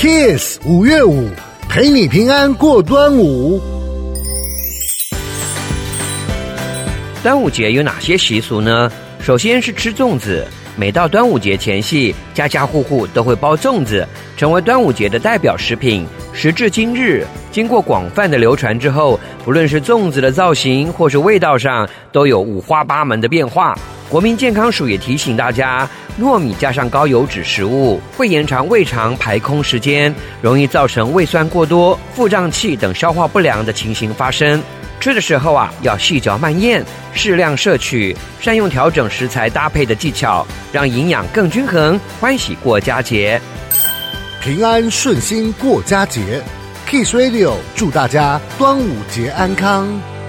Kiss 五月五，陪你平安过端午。端午节有哪些习俗呢？首先是吃粽子。每到端午节前夕，家家户户都会包粽子，成为端午节的代表食品。时至今日，经过广泛的流传之后，不论是粽子的造型或是味道上，都有五花八门的变化。国民健康署也提醒大家，糯米加上高油脂食物会延长胃肠排空时间，容易造成胃酸过多、腹胀气等消化不良的情形发生。吃的时候啊，要细嚼慢咽，适量摄取，善用调整食材搭配的技巧，让营养更均衡，欢喜过佳节，平安顺心过佳节。Kiss Radio 祝大家端午节安康。